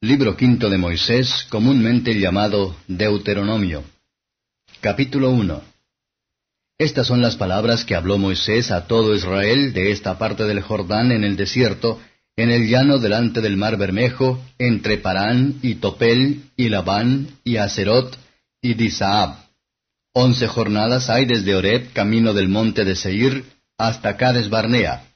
Libro quinto de Moisés, comúnmente llamado Deuteronomio. Capítulo 1 Estas son las palabras que habló Moisés a todo Israel de esta parte del Jordán en el desierto, en el llano delante del mar Bermejo, entre Parán y Topel y Labán y Acerot y Disaab. Once jornadas hay desde Oreb, camino del monte de Seir, hasta Cades Barnea.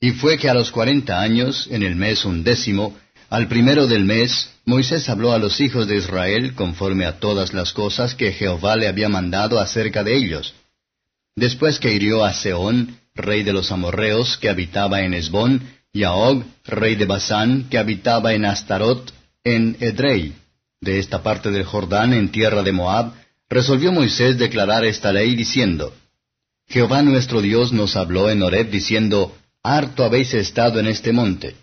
Y fue que a los cuarenta años, en el mes undécimo, al primero del mes, Moisés habló a los hijos de Israel conforme a todas las cosas que Jehová le había mandado acerca de ellos. Después que hirió a Seón, rey de los amorreos, que habitaba en Esbón, y a Og, rey de Basán, que habitaba en Astarot, en Edrei, de esta parte del Jordán, en tierra de Moab, resolvió Moisés declarar esta ley diciendo, Jehová nuestro Dios nos habló en Horeb diciendo, Harto habéis estado en este monte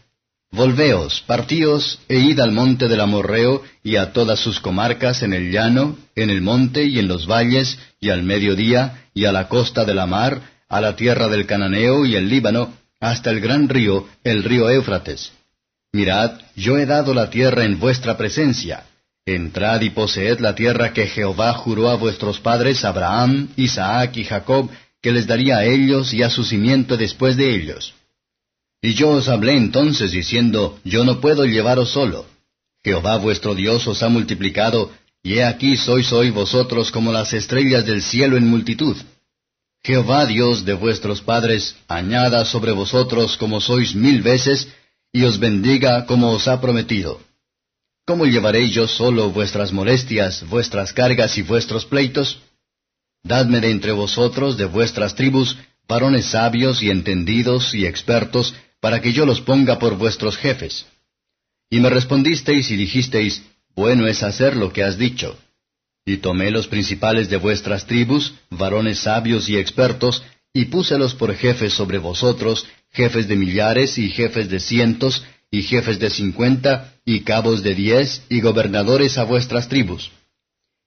Volveos, partíos, e id al monte del Amorreo, y a todas sus comarcas en el llano, en el monte y en los valles, y al mediodía, y a la costa de la mar, a la tierra del Cananeo y el Líbano, hasta el gran río, el río Éufrates. Mirad, yo he dado la tierra en vuestra presencia. Entrad y poseed la tierra que Jehová juró a vuestros padres Abraham, Isaac y Jacob, que les daría a ellos y a su cimiento después de ellos. Y yo os hablé entonces diciendo, Yo no puedo llevaros solo. Jehová vuestro Dios os ha multiplicado, y he aquí sois hoy vosotros como las estrellas del cielo en multitud. Jehová Dios de vuestros padres, añada sobre vosotros como sois mil veces, y os bendiga como os ha prometido. ¿Cómo llevaré yo solo vuestras molestias, vuestras cargas y vuestros pleitos? Dadme de entre vosotros, de vuestras tribus, varones sabios y entendidos y expertos, para que yo los ponga por vuestros jefes. Y me respondisteis y dijisteis, Bueno es hacer lo que has dicho. Y tomé los principales de vuestras tribus, varones sabios y expertos, y púselos por jefes sobre vosotros, jefes de millares y jefes de cientos, y jefes de cincuenta, y cabos de diez, y gobernadores a vuestras tribus.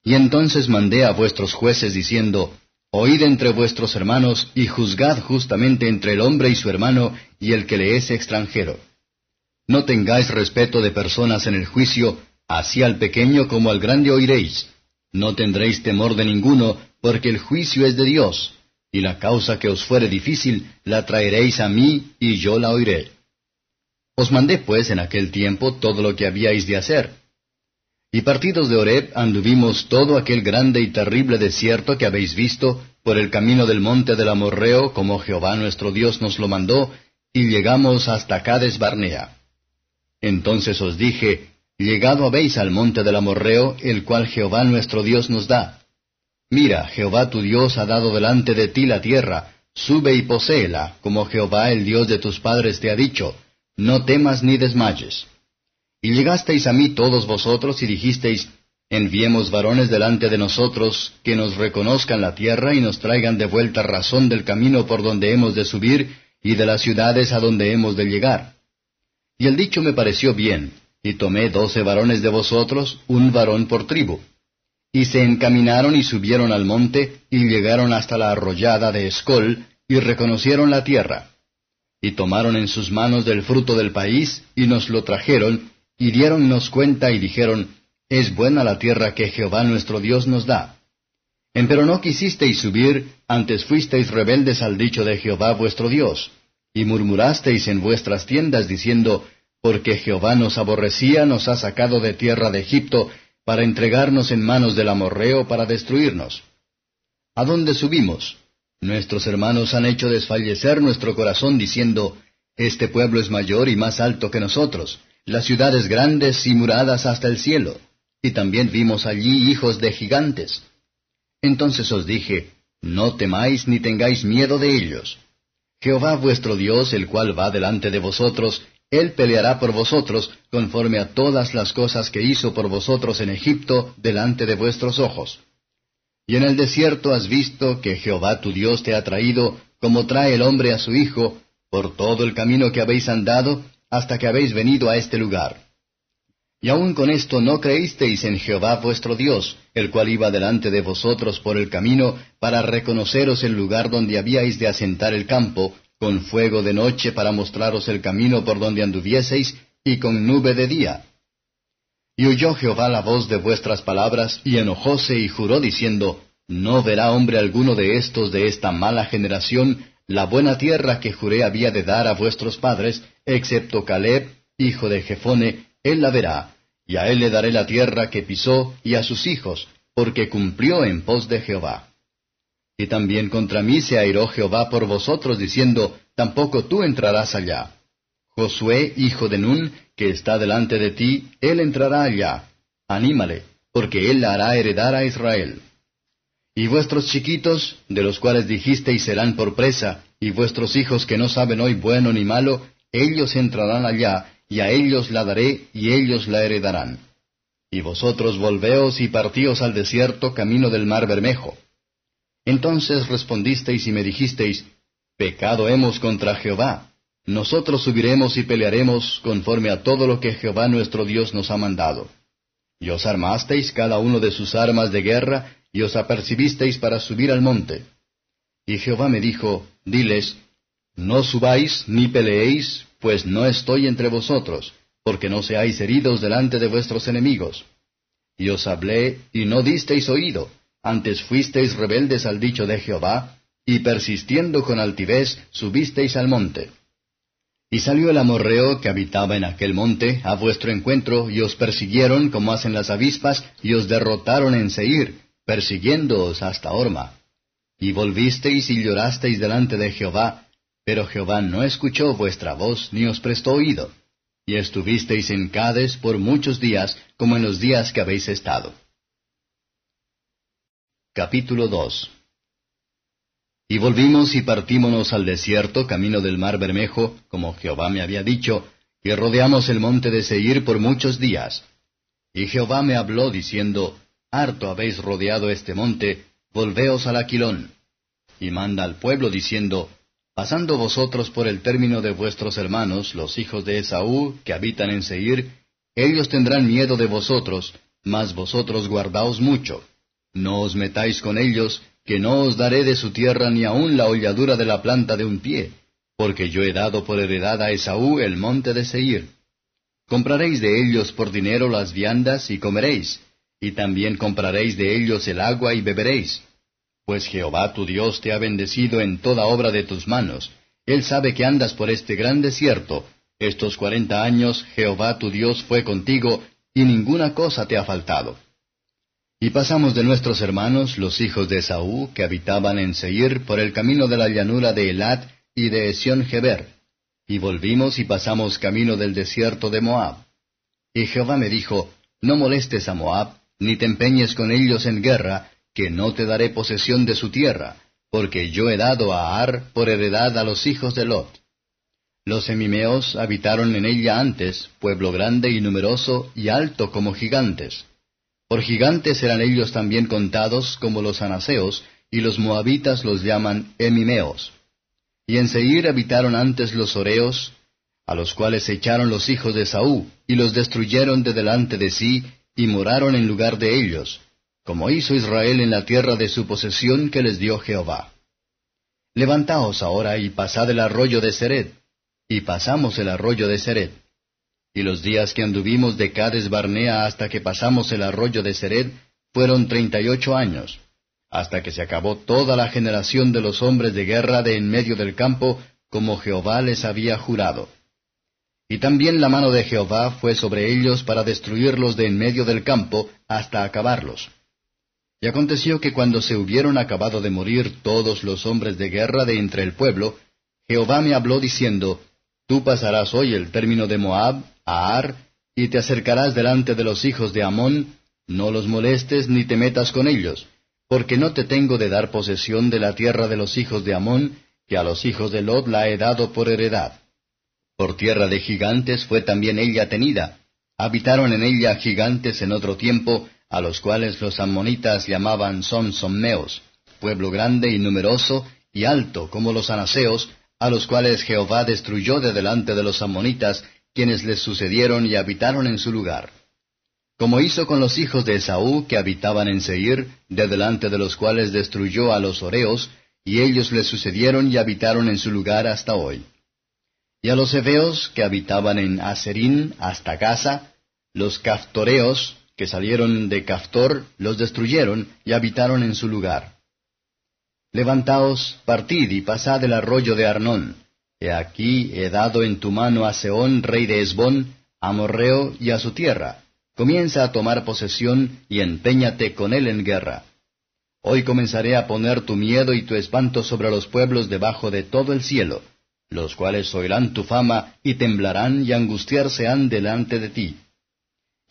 Y entonces mandé a vuestros jueces diciendo, Oíd entre vuestros hermanos y juzgad justamente entre el hombre y su hermano y el que le es extranjero. No tengáis respeto de personas en el juicio, así al pequeño como al grande oiréis. No tendréis temor de ninguno, porque el juicio es de Dios, y la causa que os fuere difícil la traeréis a mí, y yo la oiré. Os mandé pues en aquel tiempo todo lo que habíais de hacer y partidos de Horeb anduvimos todo aquel grande y terrible desierto que habéis visto, por el camino del monte del Amorreo, como Jehová nuestro Dios nos lo mandó, y llegamos hasta Cades Barnea. Entonces os dije, Llegado habéis al monte del Amorreo, el cual Jehová nuestro Dios nos da. Mira, Jehová tu Dios ha dado delante de ti la tierra, sube y poséela, como Jehová el Dios de tus padres te ha dicho, no temas ni desmayes. Y llegasteis a mí todos vosotros y dijisteis, Enviemos varones delante de nosotros, que nos reconozcan la tierra y nos traigan de vuelta razón del camino por donde hemos de subir y de las ciudades a donde hemos de llegar. Y el dicho me pareció bien, y tomé doce varones de vosotros, un varón por tribu. Y se encaminaron y subieron al monte, y llegaron hasta la arroyada de Escol, y reconocieron la tierra. Y tomaron en sus manos del fruto del país, y nos lo trajeron, y diéronnos cuenta y dijeron, Es buena la tierra que Jehová nuestro Dios nos da. Empero no quisisteis subir, antes fuisteis rebeldes al dicho de Jehová vuestro Dios, y murmurasteis en vuestras tiendas diciendo, Porque Jehová nos aborrecía, nos ha sacado de tierra de Egipto, para entregarnos en manos del amorreo para destruirnos. ¿A dónde subimos? Nuestros hermanos han hecho desfallecer nuestro corazón diciendo, Este pueblo es mayor y más alto que nosotros, las ciudades grandes y muradas hasta el cielo, y también vimos allí hijos de gigantes. Entonces os dije, no temáis ni tengáis miedo de ellos. Jehová vuestro Dios, el cual va delante de vosotros, Él peleará por vosotros, conforme a todas las cosas que hizo por vosotros en Egipto, delante de vuestros ojos. Y en el desierto has visto que Jehová tu Dios te ha traído, como trae el hombre a su hijo, por todo el camino que habéis andado, hasta que habéis venido a este lugar. Y aun con esto no creísteis en Jehová vuestro Dios, el cual iba delante de vosotros por el camino, para reconoceros el lugar donde habíais de asentar el campo, con fuego de noche para mostraros el camino por donde anduvieseis, y con nube de día. Y oyó Jehová la voz de vuestras palabras, y enojóse y juró diciendo, No verá hombre alguno de estos de esta mala generación la buena tierra que juré había de dar a vuestros padres, excepto Caleb, hijo de Jefone, él la verá, y a él le daré la tierra que pisó, y a sus hijos, porque cumplió en pos de Jehová. Y también contra mí se airó Jehová por vosotros, diciendo, Tampoco tú entrarás allá. Josué, hijo de Nun, que está delante de ti, él entrará allá. Anímale, porque él la hará heredar a Israel. Y vuestros chiquitos, de los cuales dijisteis serán por presa, y vuestros hijos que no saben hoy bueno ni malo, ellos entrarán allá, y a ellos la daré, y ellos la heredarán. Y vosotros volveos y partíos al desierto camino del mar Bermejo. Entonces respondisteis y me dijisteis, Pecado hemos contra Jehová. Nosotros subiremos y pelearemos conforme a todo lo que Jehová nuestro Dios nos ha mandado. Y os armasteis cada uno de sus armas de guerra, y os apercibisteis para subir al monte. Y Jehová me dijo, Diles, No subáis ni peleéis, pues no estoy entre vosotros, porque no seáis heridos delante de vuestros enemigos. Y os hablé, y no disteis oído, antes fuisteis rebeldes al dicho de Jehová, y persistiendo con altivez subisteis al monte. Y salió el amorreo que habitaba en aquel monte a vuestro encuentro, y os persiguieron como hacen las avispas, y os derrotaron en Seir, persiguiéndoos hasta Orma. Y volvisteis y llorasteis delante de Jehová, pero Jehová no escuchó vuestra voz ni os prestó oído. Y estuvisteis en Cades por muchos días, como en los días que habéis estado. Capítulo 2 Y volvimos y partímonos al desierto, camino del mar Bermejo, como Jehová me había dicho, y rodeamos el monte de Seir por muchos días. Y Jehová me habló diciendo, Harto habéis rodeado este monte, volveos al Aquilón. Y manda al pueblo diciendo, Pasando vosotros por el término de vuestros hermanos, los hijos de Esaú, que habitan en Seir, ellos tendrán miedo de vosotros, mas vosotros guardaos mucho. No os metáis con ellos, que no os daré de su tierra ni aun la holladura de la planta de un pie, porque yo he dado por heredad a Esaú el monte de Seir. Compraréis de ellos por dinero las viandas y comeréis, y también compraréis de ellos el agua y beberéis pues Jehová tu Dios te ha bendecido en toda obra de tus manos. Él sabe que andas por este gran desierto. Estos cuarenta años Jehová tu Dios fue contigo, y ninguna cosa te ha faltado. Y pasamos de nuestros hermanos, los hijos de Esaú, que habitaban en Seir, por el camino de la llanura de Elat y de Esión Geber. Y volvimos y pasamos camino del desierto de Moab. Y Jehová me dijo, No molestes a Moab, ni te empeñes con ellos en guerra, que no te daré posesión de su tierra, porque yo he dado a Ar por heredad a los hijos de Lot. Los semimeos habitaron en ella antes, pueblo grande y numeroso y alto como gigantes. Por gigantes eran ellos también contados como los anaseos, y los moabitas los llaman emimeos. Y en Seir habitaron antes los oreos, a los cuales echaron los hijos de Saúl, y los destruyeron de delante de sí, y moraron en lugar de ellos, como hizo Israel en la tierra de su posesión que les dio Jehová. Levantaos ahora y pasad el arroyo de Sered. Y pasamos el arroyo de Sered. Y los días que anduvimos de Cades Barnea hasta que pasamos el arroyo de Sered fueron treinta y ocho años, hasta que se acabó toda la generación de los hombres de guerra de en medio del campo, como Jehová les había jurado. Y también la mano de Jehová fue sobre ellos para destruirlos de en medio del campo hasta acabarlos. Y aconteció que cuando se hubieron acabado de morir todos los hombres de guerra de entre el pueblo, Jehová me habló diciendo, Tú pasarás hoy el término de Moab, a Ar, y te acercarás delante de los hijos de Amón, no los molestes ni te metas con ellos, porque no te tengo de dar posesión de la tierra de los hijos de Amón, que a los hijos de Lot la he dado por heredad. Por tierra de gigantes fue también ella tenida. Habitaron en ella gigantes en otro tiempo, a los cuales los ammonitas llamaban sommeos, pueblo grande y numeroso y alto como los anaseos, a los cuales Jehová destruyó de delante de los ammonitas, quienes les sucedieron y habitaron en su lugar. Como hizo con los hijos de Esaú que habitaban en Seir, de delante de los cuales destruyó a los oreos, y ellos les sucedieron y habitaron en su lugar hasta hoy. Y a los heveos que habitaban en Aserín hasta Gaza, Los caftoreos, que salieron de Caftor, los destruyeron y habitaron en su lugar. Levantaos, partid y pasad el arroyo de Arnón. He aquí he dado en tu mano a Seón, rey de Esbón, a Morreo y a su tierra. Comienza a tomar posesión y empeñate con él en guerra. Hoy comenzaré a poner tu miedo y tu espanto sobre los pueblos debajo de todo el cielo, los cuales oirán tu fama y temblarán y angustiarse han delante de ti.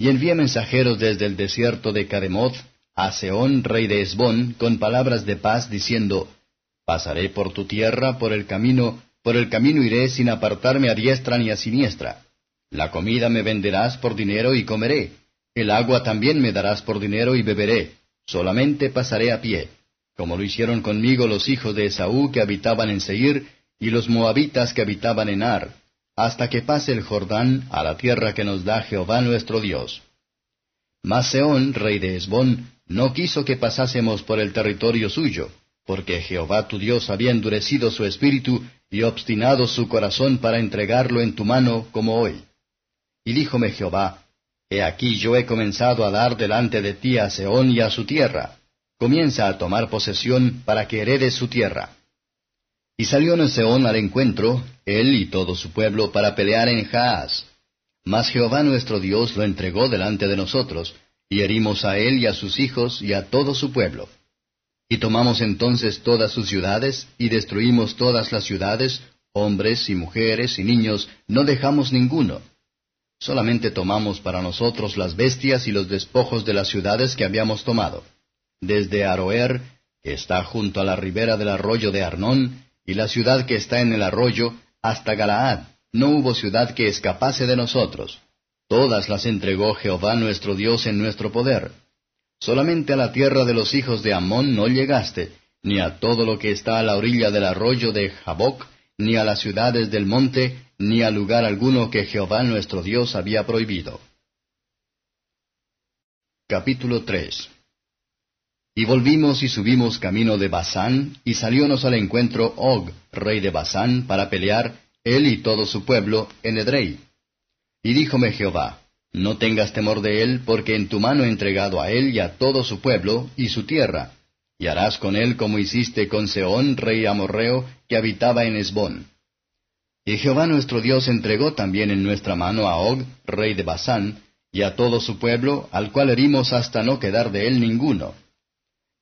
Y envié mensajeros desde el desierto de Cademoth a Seón, rey de Esbón, con palabras de paz, diciendo, Pasaré por tu tierra, por el camino, por el camino iré sin apartarme a diestra ni a siniestra. La comida me venderás por dinero y comeré. El agua también me darás por dinero y beberé. Solamente pasaré a pie, como lo hicieron conmigo los hijos de Esaú que habitaban en Seir, y los moabitas que habitaban en Ar, hasta que pase el Jordán a la tierra que nos da Jehová nuestro Dios. Mas Seón, rey de Esbón, no quiso que pasásemos por el territorio suyo, porque Jehová tu Dios había endurecido su espíritu y obstinado su corazón para entregarlo en tu mano como hoy. Y díjome Jehová, He aquí yo he comenzado a dar delante de ti a Seón y a su tierra. Comienza a tomar posesión para que heredes su tierra. Y salió Seón al encuentro, él y todo su pueblo, para pelear en Jaaz. Mas Jehová nuestro Dios lo entregó delante de nosotros, y herimos a él y a sus hijos y a todo su pueblo. Y tomamos entonces todas sus ciudades, y destruimos todas las ciudades, hombres y mujeres y niños, no dejamos ninguno. Solamente tomamos para nosotros las bestias y los despojos de las ciudades que habíamos tomado, desde Aroer, que está junto a la ribera del arroyo de Arnón, y la ciudad que está en el arroyo, hasta Galaad. No hubo ciudad que escapase de nosotros. Todas las entregó Jehová nuestro Dios en nuestro poder. Solamente a la tierra de los hijos de Amón no llegaste, ni a todo lo que está a la orilla del arroyo de Jaboc, ni a las ciudades del monte, ni a lugar alguno que Jehová nuestro Dios había prohibido. Capítulo 3 Y volvimos y subimos camino de Basán, y saliónos al encuentro Og, rey de Basán, para pelear, él y todo su pueblo, en Edrei. Y díjome Jehová, No tengas temor de él, porque en tu mano he entregado a él y a todo su pueblo y su tierra, y harás con él como hiciste con Seón, rey amorreo, que habitaba en Esbón. Y Jehová nuestro Dios entregó también en nuestra mano a Og, rey de Basán, y a todo su pueblo, al cual herimos hasta no quedar de él ninguno.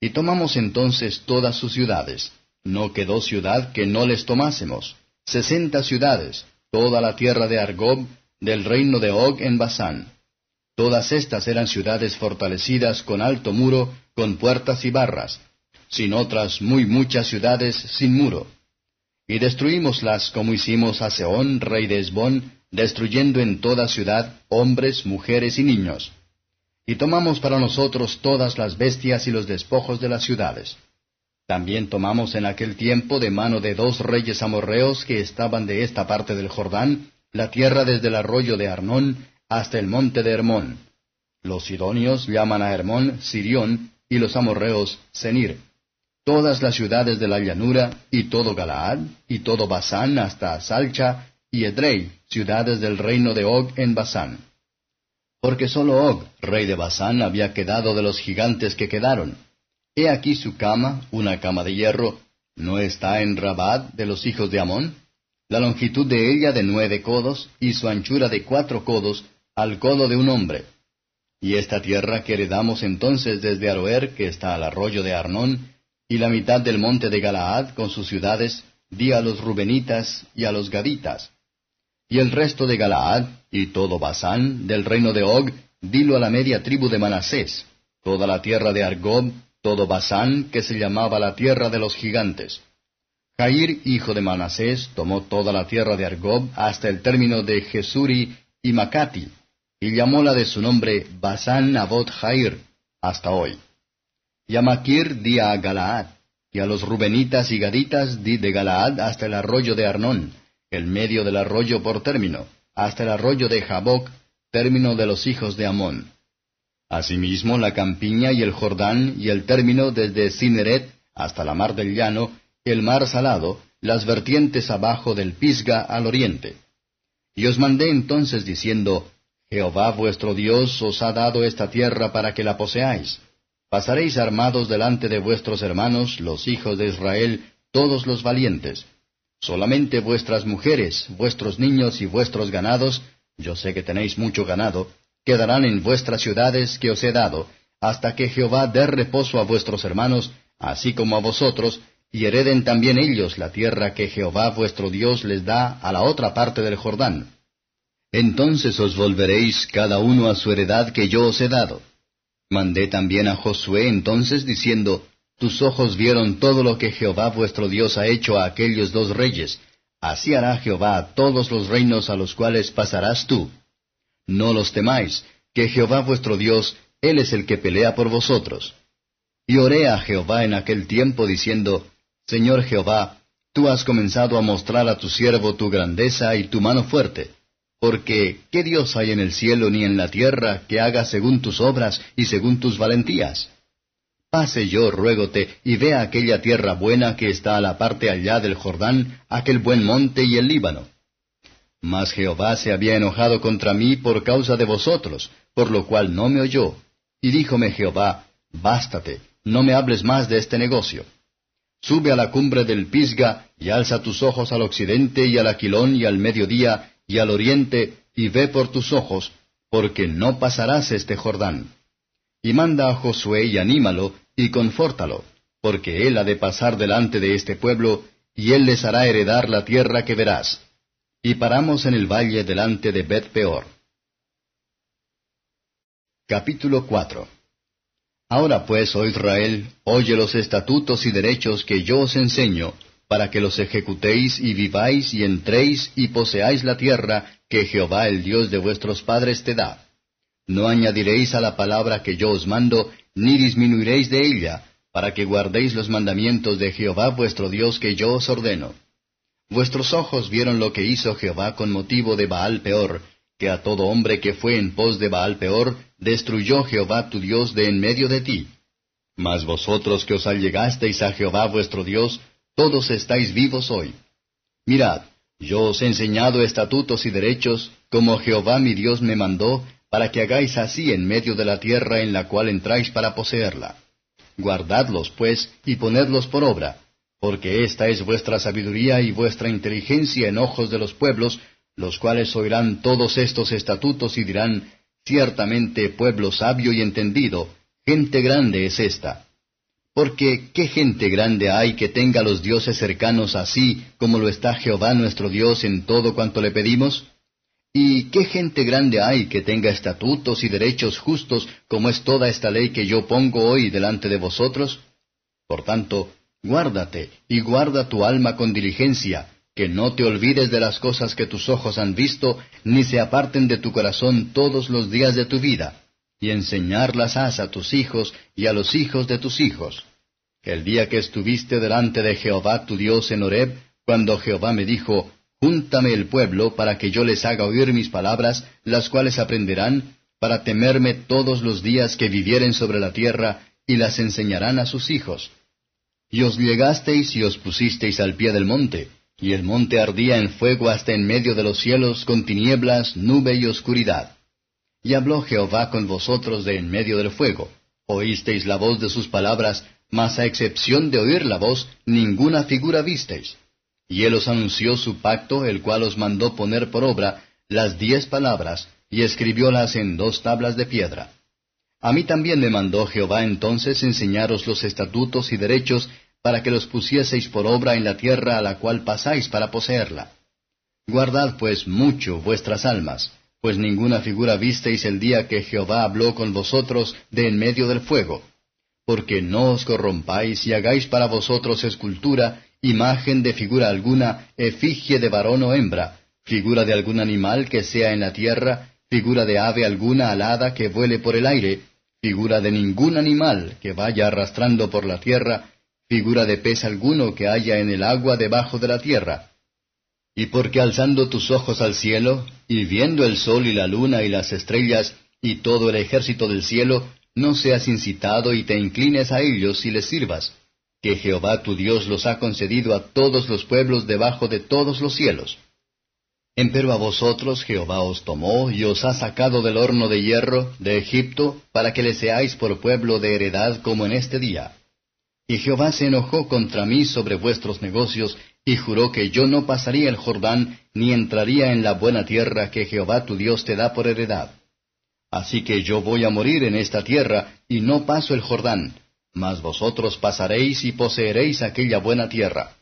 Y tomamos entonces todas sus ciudades. No quedó ciudad que no les tomásemos. Sesenta ciudades, toda la tierra de Argob, del reino de Og en Basán. Todas estas eran ciudades fortalecidas con alto muro, con puertas y barras, sin otras muy muchas ciudades sin muro. Y destruímoslas como hicimos a Seón, rey de Esbón, destruyendo en toda ciudad hombres, mujeres y niños. Y tomamos para nosotros todas las bestias y los despojos de las ciudades. También tomamos en aquel tiempo de mano de dos reyes amorreos que estaban de esta parte del Jordán, la tierra desde el arroyo de Arnón hasta el monte de Hermón. Los sidonios llaman a Hermón Sirión y los amorreos Senir. Todas las ciudades de la llanura y todo Galaad y todo Basán hasta Salcha y Edrei, ciudades del reino de Og en Basán. Porque sólo Og, rey de Basán, había quedado de los gigantes que quedaron. He aquí su cama, una cama de hierro, ¿no está en Rabat de los hijos de Amón? la longitud de ella de nueve codos, y su anchura de cuatro codos, al codo de un hombre. Y esta tierra que heredamos entonces desde Aroer, que está al arroyo de Arnón, y la mitad del monte de Galaad con sus ciudades, di a los Rubenitas y a los Gaditas. Y el resto de Galaad, y todo Basán, del reino de Og, dilo a la media tribu de Manasés, toda la tierra de Argob, todo Basán, que se llamaba la tierra de los gigantes. Jair, hijo de Manasés, tomó toda la tierra de Argob hasta el término de Jesuri y Macati, y llamóla de su nombre Basán Abot Jair, hasta hoy. Y a Maquir di a Galaad, y a los Rubenitas y Gaditas di de Galaad hasta el arroyo de Arnón, el medio del arroyo por término, hasta el arroyo de Jaboc, término de los hijos de Amón. Asimismo la campiña y el Jordán y el término desde Cineret hasta la mar del llano, el mar salado, las vertientes abajo del Pisga al oriente. Y os mandé entonces diciendo, Jehová vuestro Dios os ha dado esta tierra para que la poseáis. Pasaréis armados delante de vuestros hermanos, los hijos de Israel, todos los valientes. Solamente vuestras mujeres, vuestros niños y vuestros ganados, yo sé que tenéis mucho ganado, quedarán en vuestras ciudades que os he dado, hasta que Jehová dé reposo a vuestros hermanos, así como a vosotros, y hereden también ellos la tierra que Jehová vuestro Dios les da a la otra parte del Jordán. Entonces os volveréis cada uno a su heredad que yo os he dado. Mandé también a Josué entonces diciendo, Tus ojos vieron todo lo que Jehová vuestro Dios ha hecho a aquellos dos reyes, así hará Jehová a todos los reinos a los cuales pasarás tú. No los temáis, que Jehová vuestro Dios, Él es el que pelea por vosotros. Y oré a Jehová en aquel tiempo diciendo, Señor Jehová, tú has comenzado a mostrar a tu siervo tu grandeza y tu mano fuerte. Porque, ¿qué Dios hay en el cielo ni en la tierra que haga según tus obras y según tus valentías? Pase yo, ruégote, y vea aquella tierra buena que está a la parte allá del Jordán, aquel buen monte y el Líbano. Mas Jehová se había enojado contra mí por causa de vosotros, por lo cual no me oyó. Y díjome Jehová, Bástate, no me hables más de este negocio. Sube a la cumbre del Pisga, y alza tus ojos al occidente y al aquilón y al mediodía y al oriente, y ve por tus ojos, porque no pasarás este Jordán. Y manda a Josué y anímalo, y confórtalo, porque él ha de pasar delante de este pueblo, y él les hará heredar la tierra que verás. Y paramos en el valle delante de Bet Peor. Capítulo 4 Ahora pues, oh Israel, oye los estatutos y derechos que yo os enseño, para que los ejecutéis y viváis y entréis y poseáis la tierra que Jehová el Dios de vuestros padres te da. No añadiréis a la palabra que yo os mando, ni disminuiréis de ella, para que guardéis los mandamientos de Jehová vuestro Dios que yo os ordeno. Vuestros ojos vieron lo que hizo Jehová con motivo de Baal peor, que a todo hombre que fue en pos de Baal peor, destruyó Jehová tu Dios de en medio de ti. Mas vosotros que os allegasteis a Jehová vuestro Dios, todos estáis vivos hoy. Mirad, yo os he enseñado estatutos y derechos, como Jehová mi Dios me mandó, para que hagáis así en medio de la tierra en la cual entráis para poseerla. Guardadlos, pues, y ponedlos por obra, porque esta es vuestra sabiduría y vuestra inteligencia en ojos de los pueblos, los cuales oirán todos estos estatutos y dirán, ciertamente pueblo sabio y entendido, gente grande es esta. Porque ¿qué gente grande hay que tenga los dioses cercanos así como lo está Jehová nuestro Dios en todo cuanto le pedimos? ¿Y qué gente grande hay que tenga estatutos y derechos justos como es toda esta ley que yo pongo hoy delante de vosotros? Por tanto, guárdate y guarda tu alma con diligencia, que no te olvides de las cosas que tus ojos han visto, ni se aparten de tu corazón todos los días de tu vida, y enseñarlas has a tus hijos y a los hijos de tus hijos. El día que estuviste delante de Jehová tu Dios en Horeb, cuando Jehová me dijo, Júntame el pueblo para que yo les haga oír mis palabras, las cuales aprenderán, para temerme todos los días que vivieren sobre la tierra, y las enseñarán a sus hijos. Y os llegasteis y os pusisteis al pie del monte, y el monte ardía en fuego hasta en medio de los cielos con tinieblas, nube y oscuridad. Y habló Jehová con vosotros de en medio del fuego. Oísteis la voz de sus palabras, mas a excepción de oír la voz, ninguna figura visteis. Y él os anunció su pacto, el cual os mandó poner por obra las diez palabras, y escribiólas en dos tablas de piedra. A mí también me mandó Jehová entonces enseñaros los estatutos y derechos para que los pusieseis por obra en la tierra a la cual pasáis para poseerla. Guardad pues mucho vuestras almas, pues ninguna figura visteis el día que Jehová habló con vosotros de en medio del fuego, porque no os corrompáis y hagáis para vosotros escultura, imagen de figura alguna, efigie de varón o hembra, figura de algún animal que sea en la tierra, figura de ave alguna alada que vuele por el aire, figura de ningún animal que vaya arrastrando por la tierra, figura de pez alguno que haya en el agua debajo de la tierra. Y porque alzando tus ojos al cielo, y viendo el sol y la luna y las estrellas, y todo el ejército del cielo, no seas incitado y te inclines a ellos y les sirvas, que Jehová tu Dios los ha concedido a todos los pueblos debajo de todos los cielos. Empero a vosotros Jehová os tomó y os ha sacado del horno de hierro de Egipto, para que le seáis por pueblo de heredad como en este día. Y Jehová se enojó contra mí sobre vuestros negocios, y juró que yo no pasaría el Jordán, ni entraría en la buena tierra que Jehová tu Dios te da por heredad. Así que yo voy a morir en esta tierra, y no paso el Jordán, mas vosotros pasaréis y poseeréis aquella buena tierra.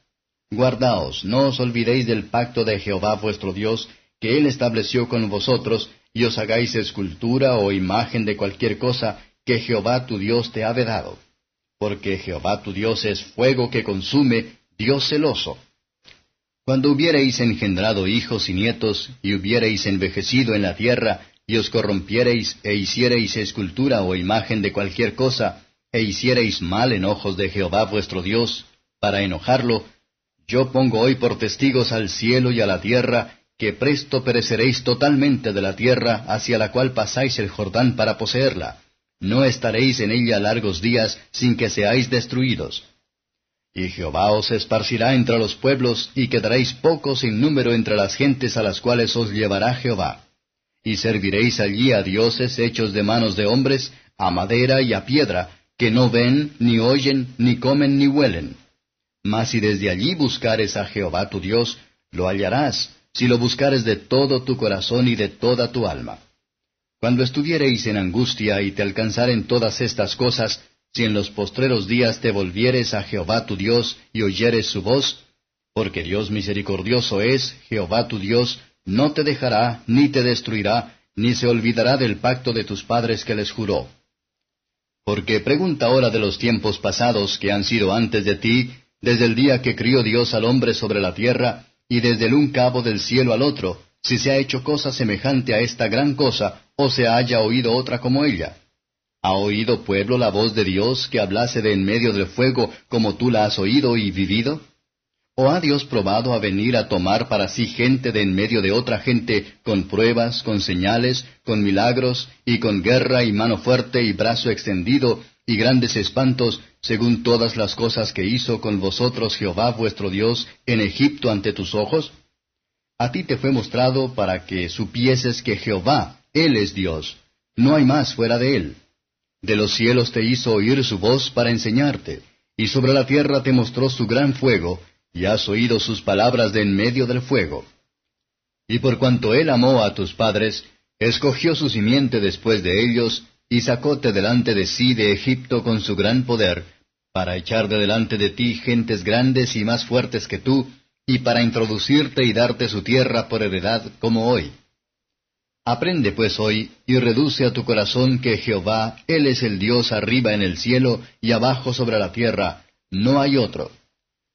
Guardaos, no os olvidéis del pacto de Jehová vuestro Dios, que él estableció con vosotros, y os hagáis escultura o imagen de cualquier cosa que Jehová tu Dios te ha vedado. Porque Jehová tu Dios es fuego que consume, Dios celoso. Cuando hubiereis engendrado hijos y nietos, y hubiereis envejecido en la tierra, y os corrompiereis e hiciereis escultura o imagen de cualquier cosa, e hiciereis mal en ojos de Jehová vuestro Dios, para enojarlo, yo pongo hoy por testigos al cielo y a la tierra, que presto pereceréis totalmente de la tierra hacia la cual pasáis el Jordán para poseerla. No estaréis en ella largos días sin que seáis destruidos. Y Jehová os esparcirá entre los pueblos, y quedaréis pocos en número entre las gentes a las cuales os llevará Jehová. Y serviréis allí a dioses hechos de manos de hombres, a madera y a piedra, que no ven, ni oyen, ni comen, ni huelen mas si desde allí buscares a Jehová tu Dios, lo hallarás, si lo buscares de todo tu corazón y de toda tu alma. Cuando estuviereis en angustia y te alcanzaren todas estas cosas, si en los postreros días te volvieres a Jehová tu Dios y oyeres su voz, porque Dios misericordioso es, Jehová tu Dios, no te dejará, ni te destruirá, ni se olvidará del pacto de tus padres que les juró. Porque pregunta ahora de los tiempos pasados que han sido antes de ti, desde el día que crió Dios al hombre sobre la tierra, y desde el un cabo del cielo al otro, si se ha hecho cosa semejante a esta gran cosa, o se haya oído otra como ella. ¿Ha oído pueblo la voz de Dios que hablase de en medio del fuego como tú la has oído y vivido? ¿O ha Dios probado a venir a tomar para sí gente de en medio de otra gente con pruebas, con señales, con milagros, y con guerra y mano fuerte y brazo extendido, y grandes espantos, según todas las cosas que hizo con vosotros Jehová vuestro Dios en Egipto ante tus ojos? A ti te fue mostrado para que supieses que Jehová, Él es Dios, no hay más fuera de Él. De los cielos te hizo oír su voz para enseñarte, y sobre la tierra te mostró su gran fuego, y has oído sus palabras de en medio del fuego. Y por cuanto Él amó a tus padres, escogió su simiente después de ellos, y sacóte delante de sí de Egipto con su gran poder, para echar de delante de ti gentes grandes y más fuertes que tú, y para introducirte y darte su tierra por heredad como hoy. Aprende pues hoy, y reduce a tu corazón que Jehová, Él es el Dios arriba en el cielo y abajo sobre la tierra, no hay otro.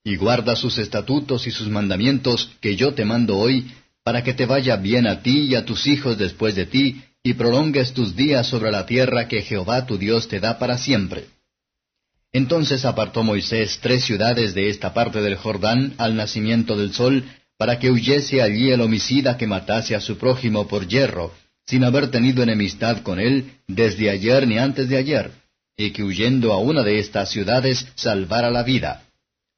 Y guarda sus estatutos y sus mandamientos que yo te mando hoy, para que te vaya bien a ti y a tus hijos después de ti, y prolongues tus días sobre la tierra que Jehová tu Dios te da para siempre. Entonces apartó Moisés tres ciudades de esta parte del Jordán al nacimiento del sol, para que huyese allí el homicida que matase a su prójimo por hierro, sin haber tenido enemistad con él desde ayer ni antes de ayer, y que huyendo a una de estas ciudades salvara la vida.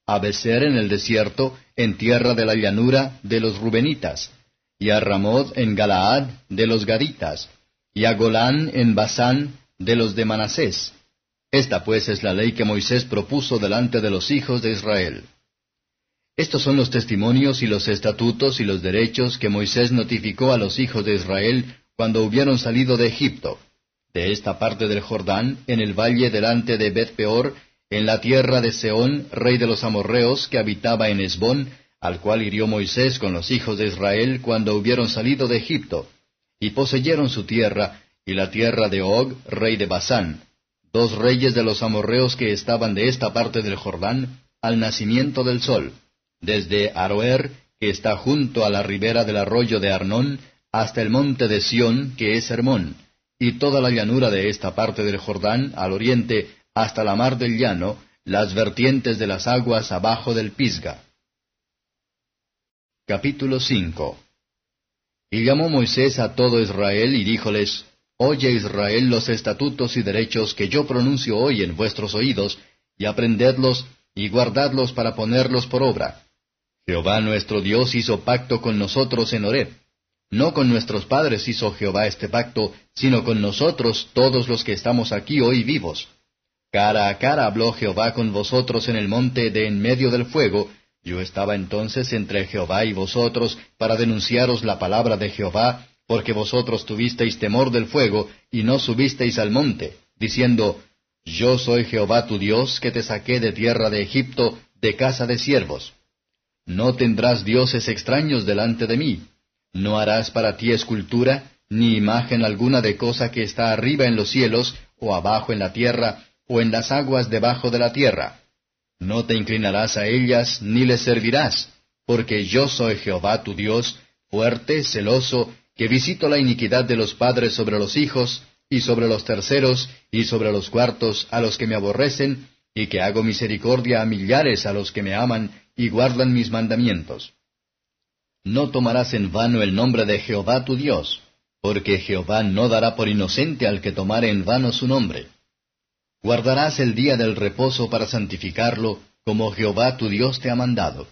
A Becer en el desierto, en tierra de la llanura de los Rubenitas, y a Ramod en Galaad de los Gaditas, y a Golán en Basán de los de Manasés. Esta pues es la ley que Moisés propuso delante de los hijos de Israel. Estos son los testimonios y los estatutos y los derechos que Moisés notificó a los hijos de Israel cuando hubieron salido de Egipto, de esta parte del Jordán, en el valle delante de Bet-peor, en la tierra de Seón, rey de los amorreos, que habitaba en Esbón, al cual hirió Moisés con los hijos de Israel cuando hubieron salido de Egipto, y poseyeron su tierra, y la tierra de Og, rey de Basán, dos reyes de los amorreos que estaban de esta parte del Jordán, al nacimiento del sol, desde Aroer, que está junto a la ribera del arroyo de Arnón, hasta el monte de Sión, que es Hermón, y toda la llanura de esta parte del Jordán, al oriente, hasta la mar del llano, las vertientes de las aguas abajo del Pisga. Capítulo 5 Y llamó Moisés a todo Israel y díjoles, Oye Israel los estatutos y derechos que yo pronuncio hoy en vuestros oídos, y aprendedlos y guardadlos para ponerlos por obra. Jehová nuestro Dios hizo pacto con nosotros en Horeb. No con nuestros padres hizo Jehová este pacto, sino con nosotros todos los que estamos aquí hoy vivos. Cara a cara habló Jehová con vosotros en el monte de en medio del fuego, yo estaba entonces entre Jehová y vosotros para denunciaros la palabra de Jehová, porque vosotros tuvisteis temor del fuego y no subisteis al monte, diciendo, Yo soy Jehová tu Dios, que te saqué de tierra de Egipto, de casa de siervos. No tendrás dioses extraños delante de mí. No harás para ti escultura, ni imagen alguna de cosa que está arriba en los cielos, o abajo en la tierra, o en las aguas debajo de la tierra. No te inclinarás a ellas, ni les servirás, porque yo soy Jehová tu Dios, fuerte, celoso, que visito la iniquidad de los padres sobre los hijos, y sobre los terceros, y sobre los cuartos, a los que me aborrecen, y que hago misericordia a millares a los que me aman, y guardan mis mandamientos. No tomarás en vano el nombre de Jehová tu Dios, porque Jehová no dará por inocente al que tomare en vano su nombre. Guardarás el día del reposo para santificarlo, como Jehová tu Dios te ha mandado.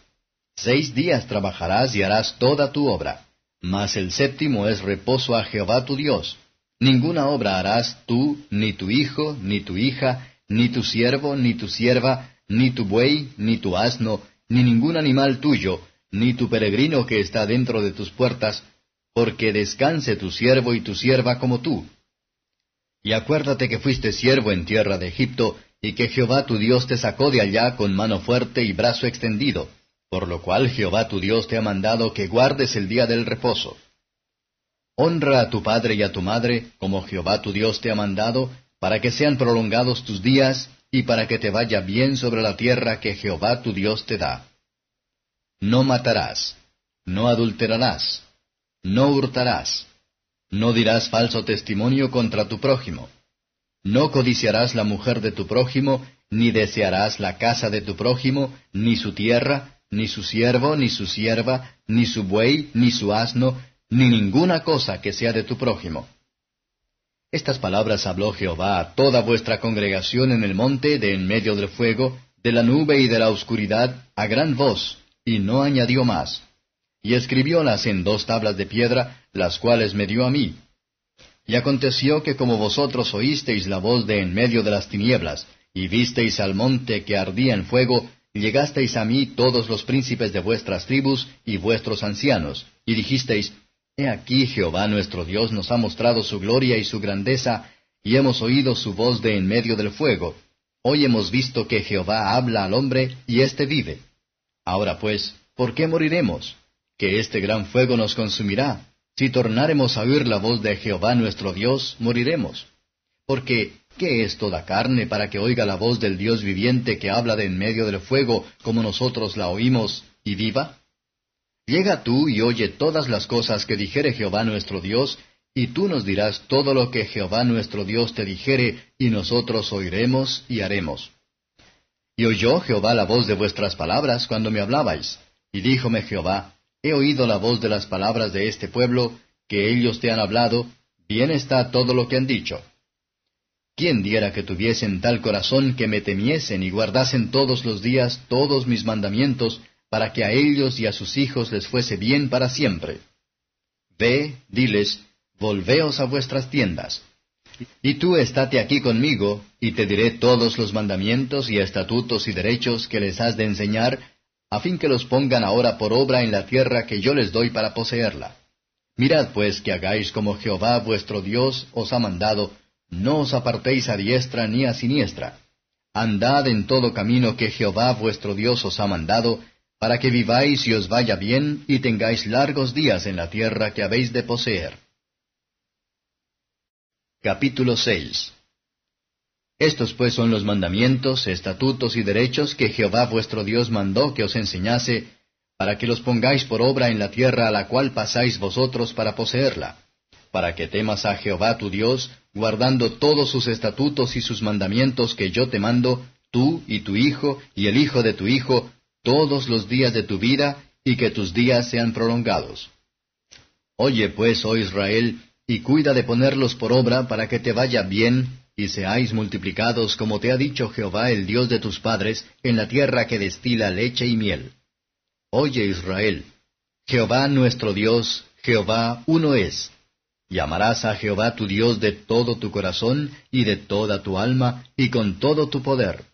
Seis días trabajarás y harás toda tu obra, mas el séptimo es reposo a Jehová tu Dios. Ninguna obra harás tú, ni tu hijo, ni tu hija, ni tu siervo, ni tu sierva, ni tu buey, ni tu asno, ni ningún animal tuyo, ni tu peregrino que está dentro de tus puertas, porque descanse tu siervo y tu sierva como tú. Y acuérdate que fuiste siervo en tierra de Egipto, y que Jehová tu Dios te sacó de allá con mano fuerte y brazo extendido, por lo cual Jehová tu Dios te ha mandado que guardes el día del reposo. Honra a tu padre y a tu madre, como Jehová tu Dios te ha mandado, para que sean prolongados tus días, y para que te vaya bien sobre la tierra que Jehová tu Dios te da. No matarás, no adulterarás, no hurtarás, no dirás falso testimonio contra tu prójimo, no codiciarás la mujer de tu prójimo, ni desearás la casa de tu prójimo, ni su tierra, ni su siervo, ni su sierva, ni su buey, ni su asno, ni ninguna cosa que sea de tu prójimo. Estas palabras habló Jehová a toda vuestra congregación en el monte de en medio del fuego, de la nube y de la oscuridad, a gran voz, y no añadió más. Y escribiólas en dos tablas de piedra, las cuales me dio a mí. Y aconteció que como vosotros oísteis la voz de en medio de las tinieblas, y visteis al monte que ardía en fuego, llegasteis a mí todos los príncipes de vuestras tribus y vuestros ancianos, y dijisteis, He aquí Jehová nuestro Dios nos ha mostrado su gloria y su grandeza, y hemos oído su voz de en medio del fuego. Hoy hemos visto que Jehová habla al hombre, y éste vive. Ahora pues, ¿por qué moriremos? Que este gran fuego nos consumirá. Si tornáremos a oír la voz de Jehová nuestro Dios, moriremos. Porque, ¿qué es toda carne para que oiga la voz del Dios viviente que habla de en medio del fuego, como nosotros la oímos, y viva? Llega tú y oye todas las cosas que dijere Jehová nuestro Dios, y tú nos dirás todo lo que Jehová nuestro Dios te dijere, y nosotros oiremos y haremos. Y oyó Jehová la voz de vuestras palabras cuando me hablabais. Y díjome Jehová, He oído la voz de las palabras de este pueblo, que ellos te han hablado, bien está todo lo que han dicho. ¿Quién diera que tuviesen tal corazón que me temiesen y guardasen todos los días todos mis mandamientos, para que a ellos y a sus hijos les fuese bien para siempre? Ve, diles, volveos a vuestras tiendas. Y tú estate aquí conmigo, y te diré todos los mandamientos y estatutos y derechos que les has de enseñar, a fin que los pongan ahora por obra en la tierra que yo les doy para poseerla. Mirad pues que hagáis como Jehová vuestro Dios os ha mandado, no os apartéis a diestra ni a siniestra. Andad en todo camino que Jehová vuestro Dios os ha mandado, para que viváis y os vaya bien y tengáis largos días en la tierra que habéis de poseer. Capítulo 6 Estos pues son los mandamientos, estatutos y derechos que Jehová vuestro Dios mandó que os enseñase, para que los pongáis por obra en la tierra a la cual pasáis vosotros para poseerla, para que temas a Jehová tu Dios, guardando todos sus estatutos y sus mandamientos que yo te mando, tú y tu hijo y el hijo de tu hijo, todos los días de tu vida, y que tus días sean prolongados. Oye pues, oh Israel, y cuida de ponerlos por obra para que te vaya bien y seáis multiplicados como te ha dicho Jehová el Dios de tus padres en la tierra que destila leche y miel. Oye Israel, Jehová nuestro Dios, Jehová uno es. Y amarás a Jehová tu Dios de todo tu corazón y de toda tu alma y con todo tu poder.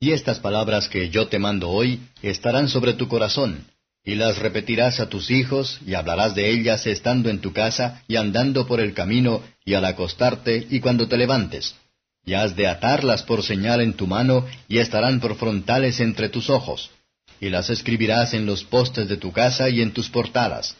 Y estas palabras que yo te mando hoy estarán sobre tu corazón, y las repetirás a tus hijos, y hablarás de ellas estando en tu casa, y andando por el camino, y al acostarte, y cuando te levantes. Y has de atarlas por señal en tu mano, y estarán por frontales entre tus ojos. Y las escribirás en los postes de tu casa y en tus portadas.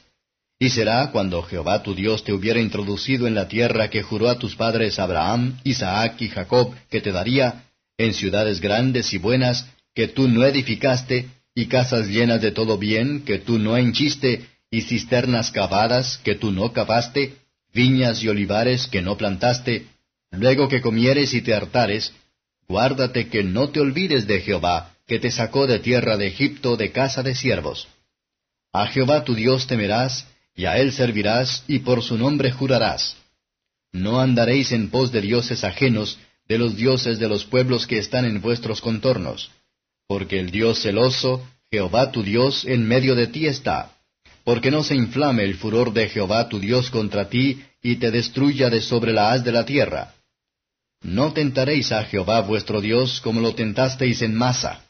Y será cuando Jehová tu Dios te hubiera introducido en la tierra que juró a tus padres Abraham, Isaac y Jacob que te daría, en ciudades grandes y buenas que tú no edificaste, y casas llenas de todo bien que tú no henchiste, y cisternas cavadas que tú no cavaste, viñas y olivares que no plantaste, luego que comieres y te hartares, guárdate que no te olvides de Jehová, que te sacó de tierra de Egipto de casa de siervos. A Jehová tu Dios temerás, y a él servirás, y por su nombre jurarás. No andaréis en pos de dioses ajenos, de los dioses de los pueblos que están en vuestros contornos. Porque el Dios celoso, Jehová tu Dios, en medio de ti está. Porque no se inflame el furor de Jehová tu Dios contra ti, y te destruya de sobre la haz de la tierra. No tentaréis a Jehová vuestro Dios como lo tentasteis en masa.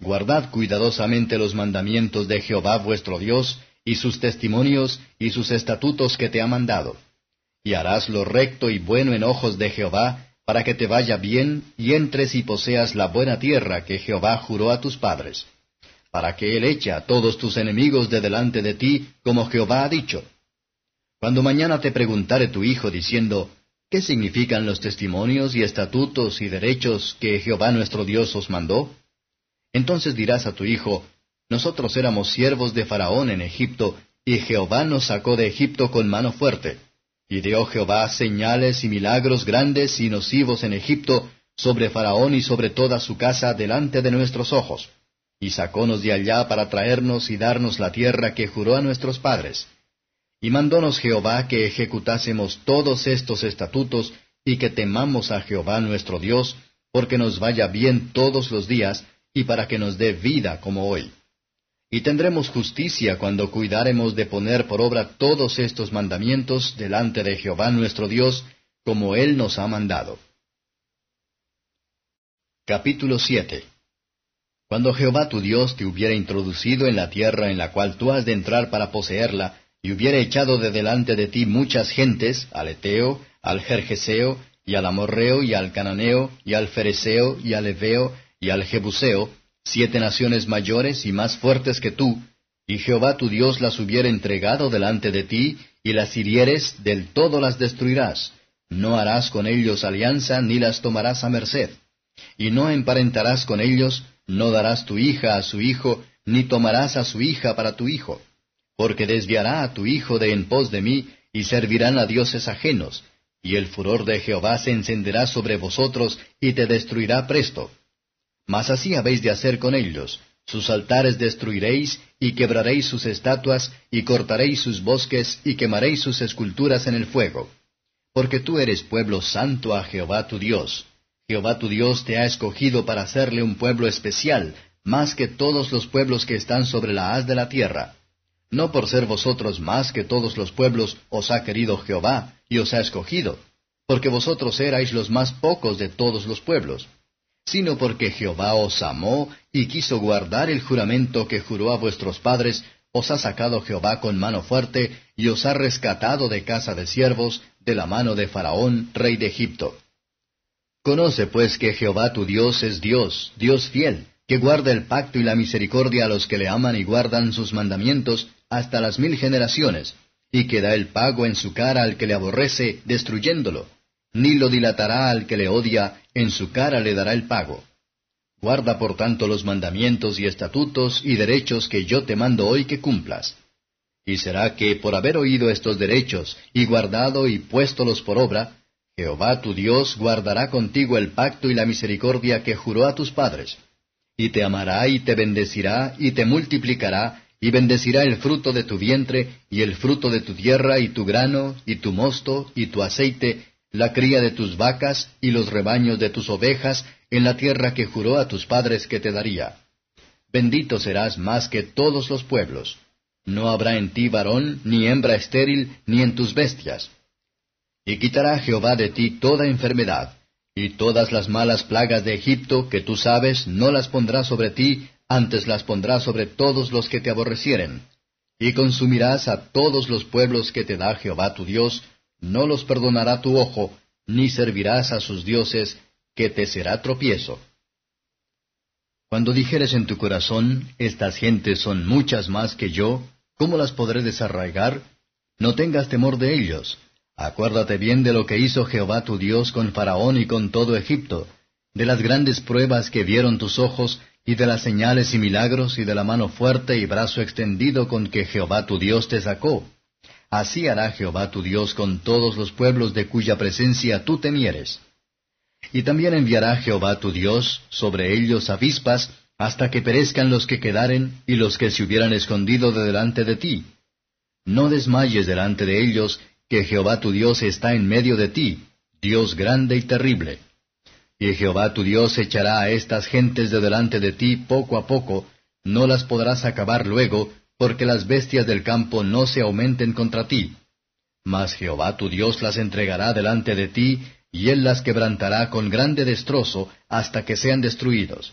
Guardad cuidadosamente los mandamientos de Jehová vuestro Dios, y sus testimonios, y sus estatutos que te ha mandado. Y harás lo recto y bueno en ojos de Jehová, para que te vaya bien y entres y poseas la buena tierra que Jehová juró a tus padres, para que Él eche a todos tus enemigos de delante de ti, como Jehová ha dicho. Cuando mañana te preguntare tu hijo diciendo, ¿qué significan los testimonios y estatutos y derechos que Jehová nuestro Dios os mandó? Entonces dirás a tu hijo, Nosotros éramos siervos de Faraón en Egipto, y Jehová nos sacó de Egipto con mano fuerte. Y dio Jehová señales y milagros grandes y nocivos en Egipto, sobre Faraón y sobre toda su casa delante de nuestros ojos. Y sacónos de allá para traernos y darnos la tierra que juró a nuestros padres. Y mandónos Jehová que ejecutásemos todos estos estatutos y que temamos a Jehová nuestro Dios, porque nos vaya bien todos los días, y para que nos dé vida como hoy. Y tendremos justicia cuando cuidaremos de poner por obra todos estos mandamientos delante de Jehová nuestro Dios, como Él nos ha mandado. Capítulo 7 Cuando Jehová tu Dios te hubiera introducido en la tierra en la cual tú has de entrar para poseerla, y hubiera echado de delante de ti muchas gentes, al Eteo, al Jerjeseo, y al Amorreo, y al Cananeo, y al Fereseo, y al Eveo, y al Jebuseo, siete naciones mayores y más fuertes que tú, y Jehová tu Dios las hubiera entregado delante de ti, y las hirieres, del todo las destruirás. No harás con ellos alianza, ni las tomarás a merced. Y no emparentarás con ellos, no darás tu hija a su hijo, ni tomarás a su hija para tu hijo. Porque desviará a tu hijo de en pos de mí, y servirán a dioses ajenos, y el furor de Jehová se encenderá sobre vosotros, y te destruirá presto. Mas así habéis de hacer con ellos. Sus altares destruiréis, y quebraréis sus estatuas, y cortaréis sus bosques, y quemaréis sus esculturas en el fuego. Porque tú eres pueblo santo a Jehová tu Dios. Jehová tu Dios te ha escogido para hacerle un pueblo especial, más que todos los pueblos que están sobre la haz de la tierra. No por ser vosotros más que todos los pueblos os ha querido Jehová, y os ha escogido, porque vosotros erais los más pocos de todos los pueblos sino porque Jehová os amó y quiso guardar el juramento que juró a vuestros padres, os ha sacado Jehová con mano fuerte y os ha rescatado de casa de siervos, de la mano de Faraón, rey de Egipto. Conoce pues que Jehová tu Dios es Dios, Dios fiel, que guarda el pacto y la misericordia a los que le aman y guardan sus mandamientos hasta las mil generaciones, y que da el pago en su cara al que le aborrece, destruyéndolo ni lo dilatará al que le odia, en su cara le dará el pago. Guarda por tanto los mandamientos y estatutos y derechos que yo te mando hoy que cumplas. Y será que por haber oído estos derechos y guardado y puéstolos por obra, Jehová tu Dios guardará contigo el pacto y la misericordia que juró a tus padres. Y te amará y te bendecirá y te multiplicará y bendecirá el fruto de tu vientre y el fruto de tu tierra y tu grano y tu mosto y tu aceite la cría de tus vacas y los rebaños de tus ovejas en la tierra que juró a tus padres que te daría. bendito serás más que todos los pueblos. No habrá en ti varón, ni hembra estéril, ni en tus bestias. Y quitará Jehová de ti toda enfermedad, y todas las malas plagas de Egipto que tú sabes no las pondrá sobre ti, antes las pondrá sobre todos los que te aborrecieren. Y consumirás a todos los pueblos que te da Jehová tu Dios, no los perdonará tu ojo, ni servirás a sus dioses, que te será tropiezo. Cuando dijeres en tu corazón, estas gentes son muchas más que yo, ¿cómo las podré desarraigar? No tengas temor de ellos. Acuérdate bien de lo que hizo Jehová tu Dios con Faraón y con todo Egipto, de las grandes pruebas que vieron tus ojos, y de las señales y milagros, y de la mano fuerte y brazo extendido con que Jehová tu Dios te sacó. Así hará Jehová tu Dios con todos los pueblos de cuya presencia tú temieres. Y también enviará Jehová tu Dios sobre ellos avispas, hasta que perezcan los que quedaren y los que se hubieran escondido de delante de ti. No desmayes delante de ellos, que Jehová tu Dios está en medio de ti, Dios grande y terrible. Y Jehová tu Dios echará a estas gentes de delante de ti poco a poco, no las podrás acabar luego, porque las bestias del campo no se aumenten contra ti. Mas Jehová tu Dios las entregará delante de ti, y él las quebrantará con grande destrozo hasta que sean destruidos.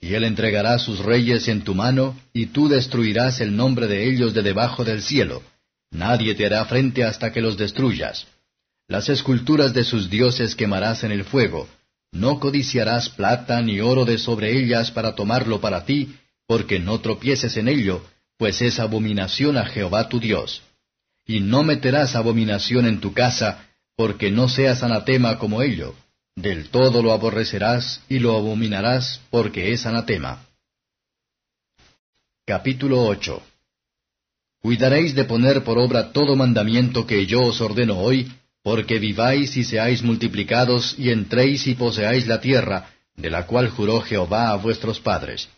Y él entregará sus reyes en tu mano, y tú destruirás el nombre de ellos de debajo del cielo. Nadie te hará frente hasta que los destruyas. Las esculturas de sus dioses quemarás en el fuego. No codiciarás plata ni oro de sobre ellas para tomarlo para ti, porque no tropieces en ello, pues es abominación a Jehová tu Dios. Y no meterás abominación en tu casa, porque no seas anatema como ello. Del todo lo aborrecerás y lo abominarás, porque es anatema. Capítulo 8 Cuidaréis de poner por obra todo mandamiento que yo os ordeno hoy, porque viváis y seáis multiplicados y entréis y poseáis la tierra, de la cual juró Jehová a vuestros padres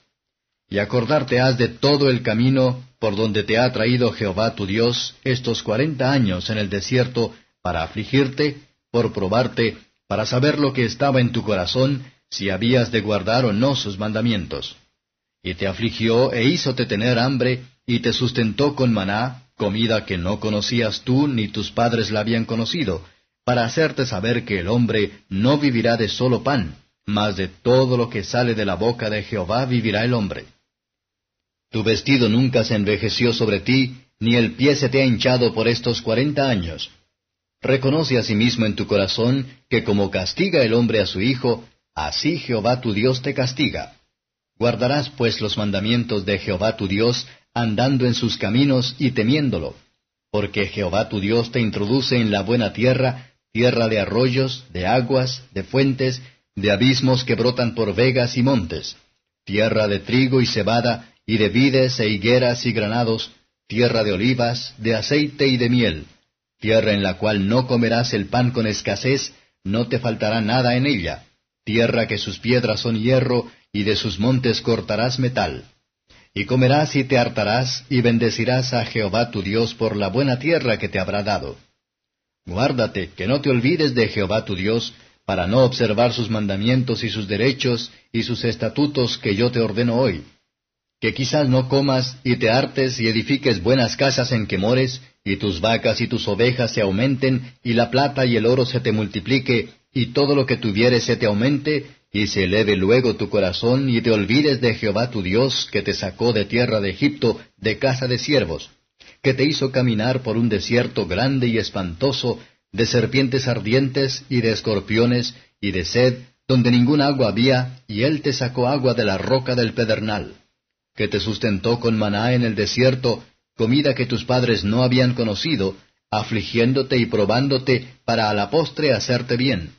y acordarte has de todo el camino por donde te ha traído Jehová tu Dios estos cuarenta años en el desierto para afligirte, por probarte, para saber lo que estaba en tu corazón, si habías de guardar o no sus mandamientos. Y te afligió e hízote tener hambre, y te sustentó con maná, comida que no conocías tú ni tus padres la habían conocido, para hacerte saber que el hombre no vivirá de solo pan, mas de todo lo que sale de la boca de Jehová vivirá el hombre. Tu vestido nunca se envejeció sobre ti, ni el pie se te ha hinchado por estos cuarenta años. Reconoce asimismo en tu corazón que como castiga el hombre a su hijo, así Jehová tu Dios te castiga. Guardarás pues los mandamientos de Jehová tu Dios, andando en sus caminos y temiéndolo, porque Jehová tu Dios te introduce en la buena tierra, tierra de arroyos, de aguas, de fuentes, de abismos que brotan por vegas y montes, tierra de trigo y cebada, y de vides e higueras y granados, tierra de olivas, de aceite y de miel, tierra en la cual no comerás el pan con escasez, no te faltará nada en ella, tierra que sus piedras son hierro, y de sus montes cortarás metal. Y comerás y te hartarás, y bendecirás a Jehová tu Dios por la buena tierra que te habrá dado. Guárdate, que no te olvides de Jehová tu Dios, para no observar sus mandamientos y sus derechos y sus estatutos que yo te ordeno hoy que quizás no comas y te hartes y edifiques buenas casas en que mores, y tus vacas y tus ovejas se aumenten, y la plata y el oro se te multiplique, y todo lo que tuvieres se te aumente, y se eleve luego tu corazón, y te olvides de Jehová tu Dios, que te sacó de tierra de Egipto, de casa de siervos, que te hizo caminar por un desierto grande y espantoso, de serpientes ardientes y de escorpiones, y de sed, donde ningún agua había, y él te sacó agua de la roca del pedernal que te sustentó con maná en el desierto, comida que tus padres no habían conocido, afligiéndote y probándote para a la postre hacerte bien.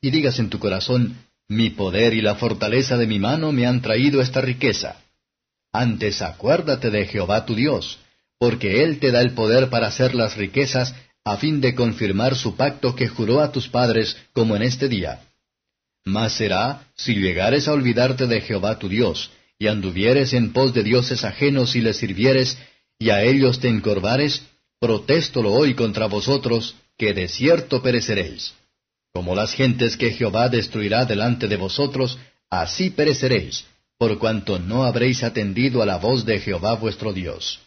Y digas en tu corazón, mi poder y la fortaleza de mi mano me han traído esta riqueza. Antes acuérdate de Jehová tu Dios, porque Él te da el poder para hacer las riquezas, a fin de confirmar su pacto que juró a tus padres, como en este día. Mas será, si llegares a olvidarte de Jehová tu Dios, y anduvieres en pos de dioses ajenos y les sirvieres, y a ellos te encorvares, protéstolo hoy contra vosotros, que de cierto pereceréis. Como las gentes que Jehová destruirá delante de vosotros, así pereceréis, por cuanto no habréis atendido a la voz de Jehová vuestro Dios.